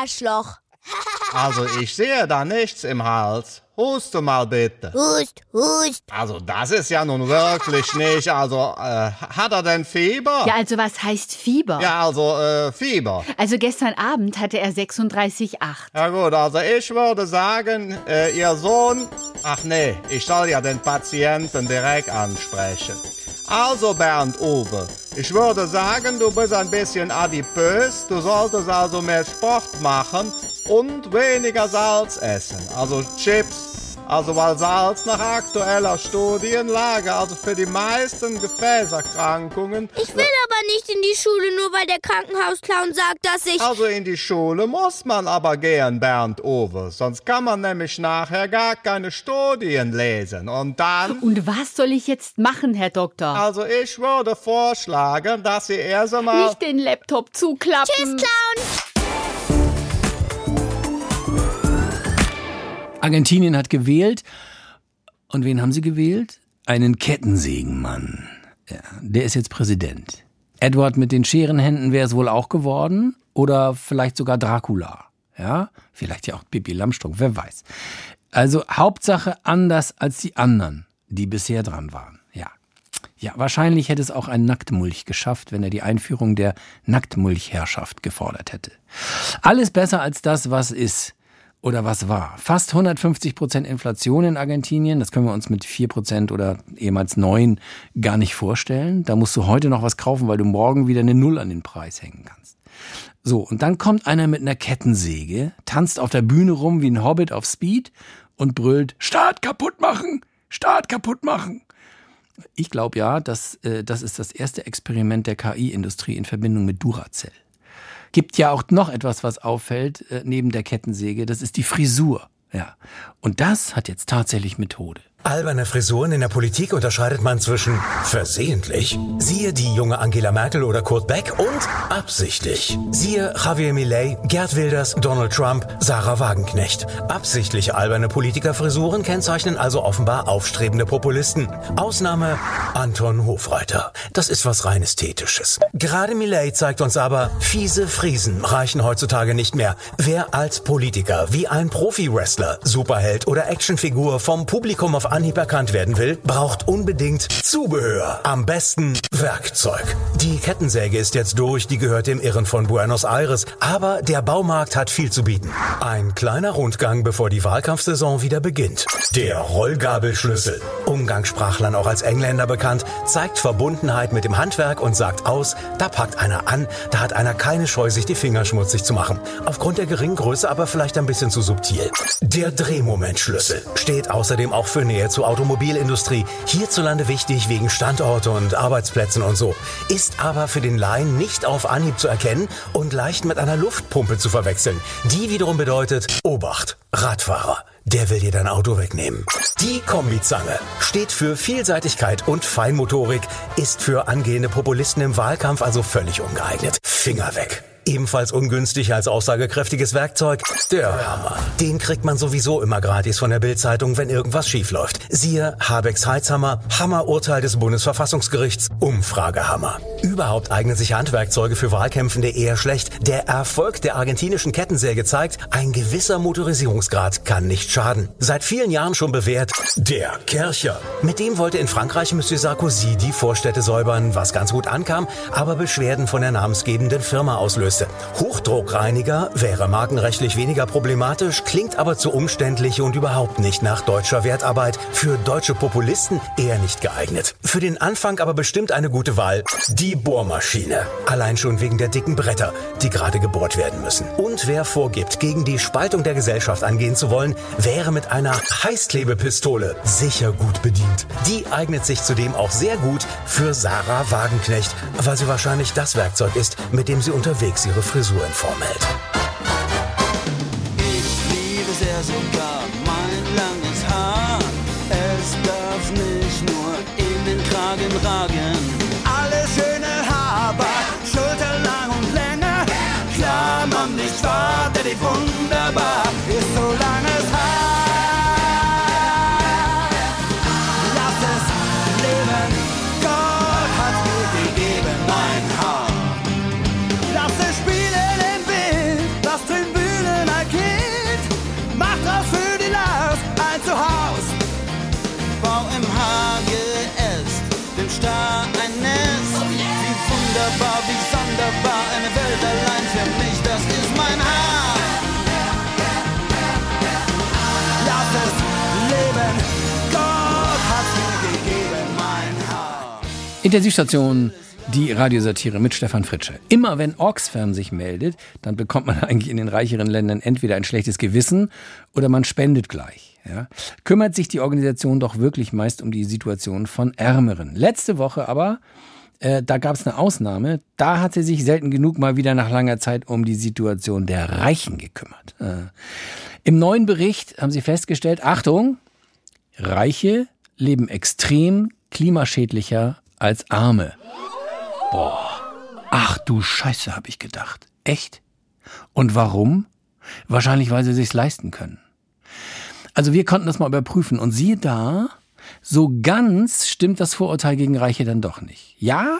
Arschloch. Also ich sehe da nichts im Hals. Huste mal bitte. Hust, hust. Also das ist ja nun wirklich nicht. Also äh, hat er denn Fieber? Ja, also was heißt Fieber? Ja, also äh, Fieber. Also gestern Abend hatte er 36,8. Ja gut, also ich würde sagen, äh, Ihr Sohn... Ach nee, ich soll ja den Patienten direkt ansprechen. Also Bernd Uwe, ich würde sagen, du bist ein bisschen adipös. Du solltest also mehr Sport machen und weniger Salz essen. Also Chips. Also weil Salz nach aktueller Studienlage, also für die meisten Gefäßerkrankungen... Ich will aber nicht in die Schule, nur weil der Krankenhausclown sagt, dass ich... Also in die Schule muss man aber gehen, Bernd Uwe. Sonst kann man nämlich nachher gar keine Studien lesen. Und dann... Und was soll ich jetzt machen, Herr Doktor? Also ich würde vorschlagen, dass Sie erst einmal... Nicht den Laptop zuklappen. Tschüss, Clown. Argentinien hat gewählt. Und wen haben sie gewählt? Einen Kettensägenmann. Ja, der ist jetzt Präsident. Edward mit den Scherenhänden wäre es wohl auch geworden. Oder vielleicht sogar Dracula. Ja, vielleicht ja auch Pippi Lamstrunk, wer weiß. Also Hauptsache anders als die anderen, die bisher dran waren. Ja. Ja, wahrscheinlich hätte es auch ein Nacktmulch geschafft, wenn er die Einführung der Nacktmulchherrschaft gefordert hätte. Alles besser als das, was ist oder was war. Fast 150 Prozent Inflation in Argentinien, das können wir uns mit 4 Prozent oder ehemals 9 gar nicht vorstellen. Da musst du heute noch was kaufen, weil du morgen wieder eine Null an den Preis hängen kannst. So, und dann kommt einer mit einer Kettensäge, tanzt auf der Bühne rum wie ein Hobbit auf Speed und brüllt, Staat kaputt machen, Staat kaputt machen. Ich glaube ja, dass, äh, das ist das erste Experiment der KI-Industrie in Verbindung mit Duracell. Gibt ja auch noch etwas, was auffällt äh, neben der Kettensäge, das ist die Frisur. Ja. Und das hat jetzt tatsächlich Methode. Alberne Frisuren in der Politik unterscheidet man zwischen versehentlich, siehe die junge Angela Merkel oder Kurt Beck und absichtlich, siehe Javier Millet, Gerd Wilders, Donald Trump, Sarah Wagenknecht. Absichtliche alberne Politikerfrisuren kennzeichnen also offenbar aufstrebende Populisten. Ausnahme Anton Hofreiter. Das ist was rein Ästhetisches. Gerade Millet zeigt uns aber, fiese Friesen reichen heutzutage nicht mehr. Wer als Politiker wie ein Profi-Wrestler, Superheld oder Actionfigur vom Publikum auf Anhieb erkannt werden will, braucht unbedingt Zubehör. Am besten Werkzeug. Die Kettensäge ist jetzt durch, die gehört dem Irren von Buenos Aires. Aber der Baumarkt hat viel zu bieten. Ein kleiner Rundgang, bevor die Wahlkampfsaison wieder beginnt. Der Rollgabelschlüssel. Umgangssprachlern auch als Engländer bekannt, zeigt Verbundenheit mit dem Handwerk und sagt aus, da packt einer an, da hat einer keine Scheu, sich die Finger schmutzig zu machen. Aufgrund der geringen Größe aber vielleicht ein bisschen zu subtil. Der Drehmomentschlüssel steht außerdem auch für Nähe zur Automobilindustrie. Hierzulande wichtig wegen Standorte und Arbeitsplätzen und so. Ist aber für den Laien nicht auf Anhieb zu erkennen und leicht mit einer Luftpumpe zu verwechseln. Die wiederum bedeutet, Obacht, Radfahrer. Der will dir dein Auto wegnehmen. Die Kombizange steht für Vielseitigkeit und Feinmotorik, ist für angehende Populisten im Wahlkampf also völlig ungeeignet. Finger weg. Ebenfalls ungünstig als aussagekräftiges Werkzeug der Hammer. Den kriegt man sowieso immer gratis von der Bildzeitung, wenn irgendwas schief läuft. Siehe Habecks Heizhammer, Hammerurteil des Bundesverfassungsgerichts, Umfragehammer. Überhaupt eignen sich Handwerkzeuge für Wahlkämpfende eher schlecht. Der Erfolg der argentinischen Kettensäge zeigt, ein gewisser Motorisierungsgrad kann nicht schaden. Seit vielen Jahren schon bewährt, der Kercher. Mit dem wollte in Frankreich Monsieur Sarkozy die Vorstädte säubern, was ganz gut ankam, aber Beschwerden von der namensgebenden Firma auslöste. Hochdruckreiniger wäre markenrechtlich weniger problematisch, klingt aber zu umständlich und überhaupt nicht nach deutscher Wertarbeit. Für deutsche Populisten eher nicht geeignet. Für den Anfang aber bestimmt eine gute Wahl. Die Bohrmaschine. Allein schon wegen der dicken Bretter, die gerade gebohrt werden müssen. Und wer vorgibt, gegen die Spaltung der Gesellschaft angehen zu wollen, wäre mit einer Heißklebepistole sicher gut bedient. Die eignet sich zudem auch sehr gut für Sarah Wagenknecht, weil sie wahrscheinlich das Werkzeug ist, mit dem sie unterwegs ihre Frisur in Form hält. Ich liebe sehr sogar mein langes Haar. Es darf nicht nur in den Kragen ragen. Nicht wahr, denn die wunderbar Intensivstation, die Radiosatire mit Stefan Fritsche. Immer wenn Oxfam sich meldet, dann bekommt man eigentlich in den reicheren Ländern entweder ein schlechtes Gewissen oder man spendet gleich. Ja. Kümmert sich die Organisation doch wirklich meist um die Situation von Ärmeren. Letzte Woche aber, äh, da gab es eine Ausnahme, da hat sie sich selten genug mal wieder nach langer Zeit um die Situation der Reichen gekümmert. Äh. Im neuen Bericht haben sie festgestellt, Achtung, Reiche leben extrem klimaschädlicher als Arme. Boah. Ach du Scheiße, habe ich gedacht. Echt? Und warum? Wahrscheinlich, weil sie sich's leisten können. Also wir konnten das mal überprüfen und siehe da, so ganz stimmt das Vorurteil gegen Reiche dann doch nicht. Ja,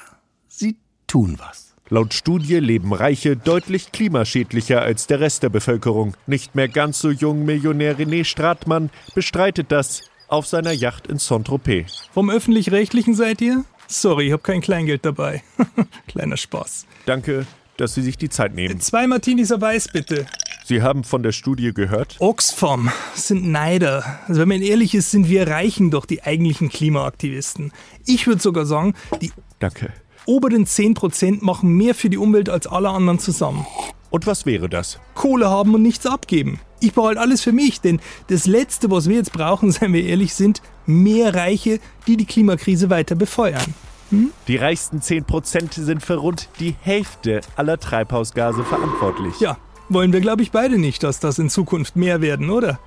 sie tun was. Laut Studie leben Reiche deutlich klimaschädlicher als der Rest der Bevölkerung. Nicht mehr ganz so jung Millionär René Stratmann bestreitet das auf seiner Yacht in Saint-Tropez. Vom Öffentlich-Rechtlichen seid ihr? Sorry, ich habe kein Kleingeld dabei. Kleiner Spaß. Danke, dass Sie sich die Zeit nehmen. Zwei Martinis Weiß, bitte. Sie haben von der Studie gehört? Oxfam sind Neider. Also wenn man ehrlich ist, sind wir Reichen doch die eigentlichen Klimaaktivisten. Ich würde sogar sagen, die Danke. oberen 10% machen mehr für die Umwelt als alle anderen zusammen. Und was wäre das? Kohle haben und nichts abgeben. Ich behalte alles für mich, denn das Letzte, was wir jetzt brauchen, seien wir ehrlich, sind mehr Reiche, die die Klimakrise weiter befeuern. Die reichsten 10% sind für rund die Hälfte aller Treibhausgase verantwortlich. Ja, wollen wir, glaube ich, beide nicht, dass das in Zukunft mehr werden, oder?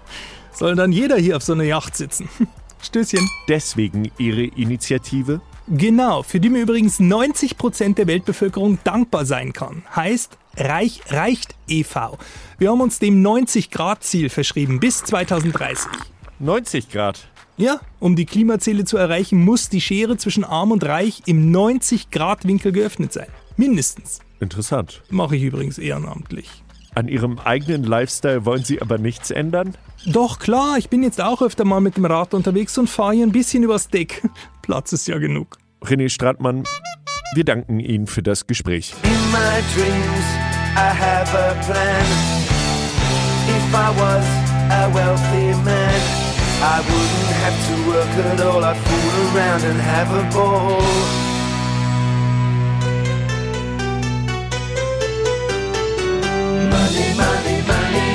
Soll dann jeder hier auf so einer Yacht sitzen? Stößchen. Deswegen Ihre Initiative? Genau, für die mir übrigens 90% der Weltbevölkerung dankbar sein kann. Heißt Reich reicht e.V. Wir haben uns dem 90-Grad-Ziel verschrieben bis 2030. 90 Grad. Ja, um die Klimaziele zu erreichen, muss die Schere zwischen Arm und Reich im 90-Grad-Winkel geöffnet sein. Mindestens. Interessant. Mache ich übrigens ehrenamtlich. An Ihrem eigenen Lifestyle wollen Sie aber nichts ändern? Doch klar, ich bin jetzt auch öfter mal mit dem Rad unterwegs und fahre hier ein bisschen übers Deck. Platz ist ja genug. René Stratmann, wir danken Ihnen für das Gespräch. In my dreams, I have a plan. If I was a wealthy man, I wouldn't have to work at all. I'd fool around and have a ball. Money, money, money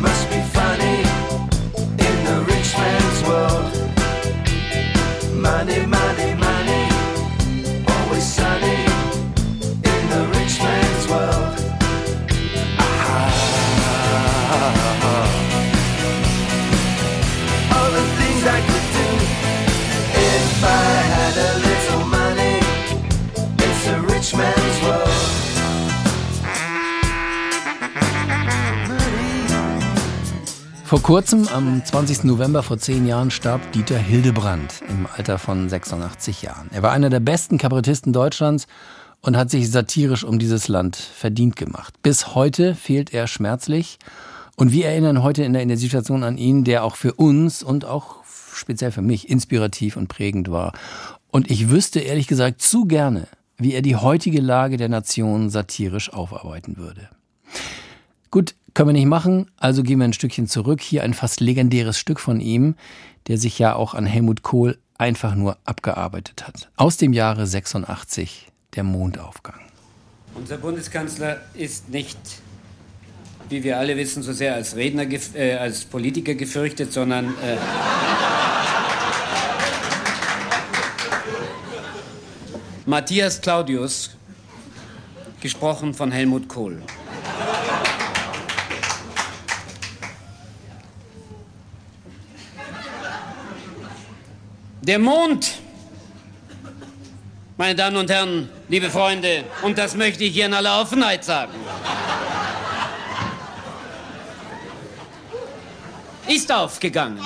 must be funny in the rich man's world. Money, money, Vor kurzem, am 20. November vor zehn Jahren, starb Dieter Hildebrand im Alter von 86 Jahren. Er war einer der besten Kabarettisten Deutschlands und hat sich satirisch um dieses Land verdient gemacht. Bis heute fehlt er schmerzlich. Und wir erinnern heute in der Intensivstation an ihn, der auch für uns und auch speziell für mich inspirativ und prägend war. Und ich wüsste ehrlich gesagt zu gerne, wie er die heutige Lage der Nation satirisch aufarbeiten würde. Gut, können wir nicht machen, also gehen wir ein Stückchen zurück. Hier ein fast legendäres Stück von ihm, der sich ja auch an Helmut Kohl einfach nur abgearbeitet hat. Aus dem Jahre 86, der Mondaufgang. Unser Bundeskanzler ist nicht, wie wir alle wissen, so sehr als Redner, äh, als Politiker gefürchtet, sondern äh, Matthias Claudius, gesprochen von Helmut Kohl. Der Mond, meine Damen und Herren, liebe Freunde, und das möchte ich hier in aller Offenheit sagen, ist aufgegangen.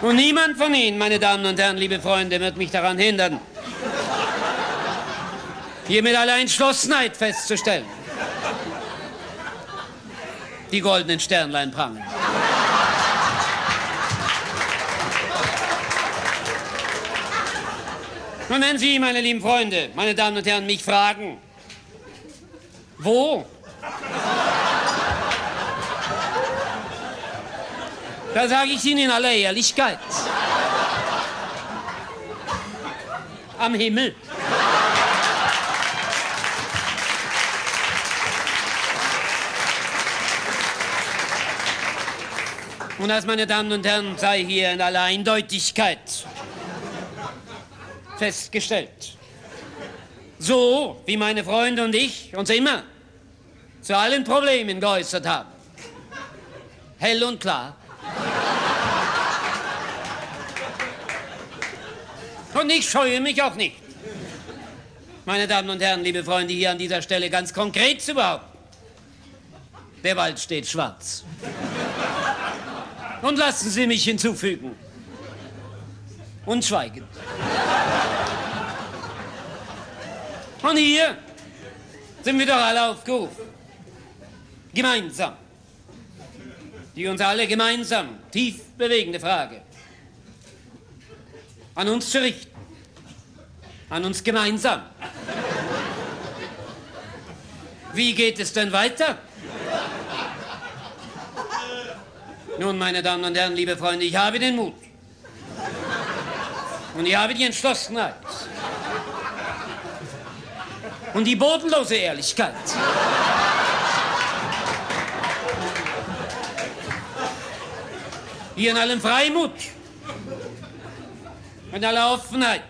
Und niemand von Ihnen, meine Damen und Herren, liebe Freunde, wird mich daran hindern, hier mit aller Entschlossenheit festzustellen, die goldenen Sternlein prangen. Und wenn Sie, meine lieben Freunde, meine Damen und Herren, mich fragen, wo? Da sage ich Ihnen in aller Ehrlichkeit. Am Himmel. Und das, meine Damen und Herren, sei hier in aller Eindeutigkeit festgestellt. So wie meine Freunde und ich uns immer zu allen Problemen geäußert haben. Hell und klar. Und ich scheue mich auch nicht, meine Damen und Herren, liebe Freunde, hier an dieser Stelle ganz konkret zu behaupten. Der Wald steht schwarz. Und lassen Sie mich hinzufügen. Und schweigen. Und hier sind wir doch alle aufgerufen. Gemeinsam. Die uns alle gemeinsam tief bewegende Frage an uns zu richten. An uns gemeinsam. Wie geht es denn weiter? Nun, meine Damen und Herren, liebe Freunde, ich habe den Mut. Und ich habe die Entschlossenheit. Und die bodenlose Ehrlichkeit. Hier in allem Freimut. In aller Offenheit.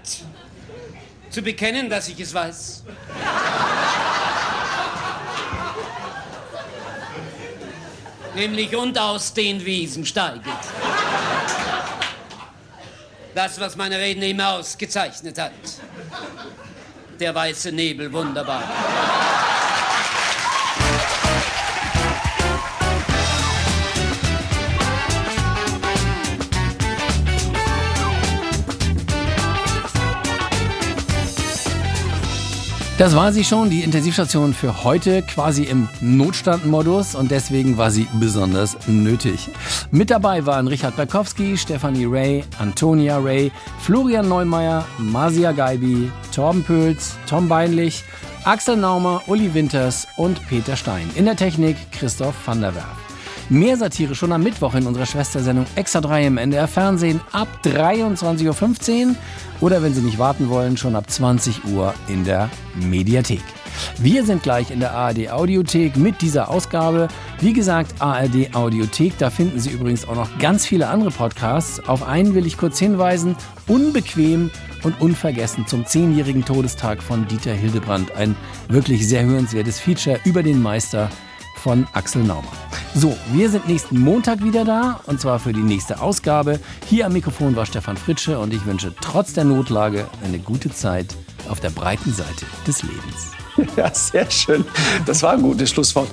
Zu bekennen, dass ich es weiß. Nämlich und aus den Wiesen steiget. Das, was meine Reden immer ausgezeichnet hat. Der weiße Nebel wunderbar. Das war sie schon, die Intensivstation für heute, quasi im Notstandmodus und deswegen war sie besonders nötig. Mit dabei waren Richard Berkowski, Stefanie Ray, Antonia Ray, Florian Neumeier, Marcia Geibi, Torben Pöls, Tom Beinlich, Axel Naumer, Uli Winters und Peter Stein. In der Technik Christoph van der Werf. Mehr Satire schon am Mittwoch in unserer Schwestersendung Extra 3 im NDR Fernsehen ab 23.15 Uhr oder wenn Sie nicht warten wollen, schon ab 20 Uhr in der Mediathek. Wir sind gleich in der ARD Audiothek mit dieser Ausgabe. Wie gesagt, ARD Audiothek, da finden Sie übrigens auch noch ganz viele andere Podcasts. Auf einen will ich kurz hinweisen. Unbequem und unvergessen zum zehnjährigen Todestag von Dieter Hildebrand. Ein wirklich sehr hörenswertes Feature über den Meister von Axel Naumann. So, wir sind nächsten Montag wieder da und zwar für die nächste Ausgabe. Hier am Mikrofon war Stefan Fritsche und ich wünsche trotz der Notlage eine gute Zeit auf der breiten Seite des Lebens. Ja, sehr schön. Das war ein gutes Schlusswort.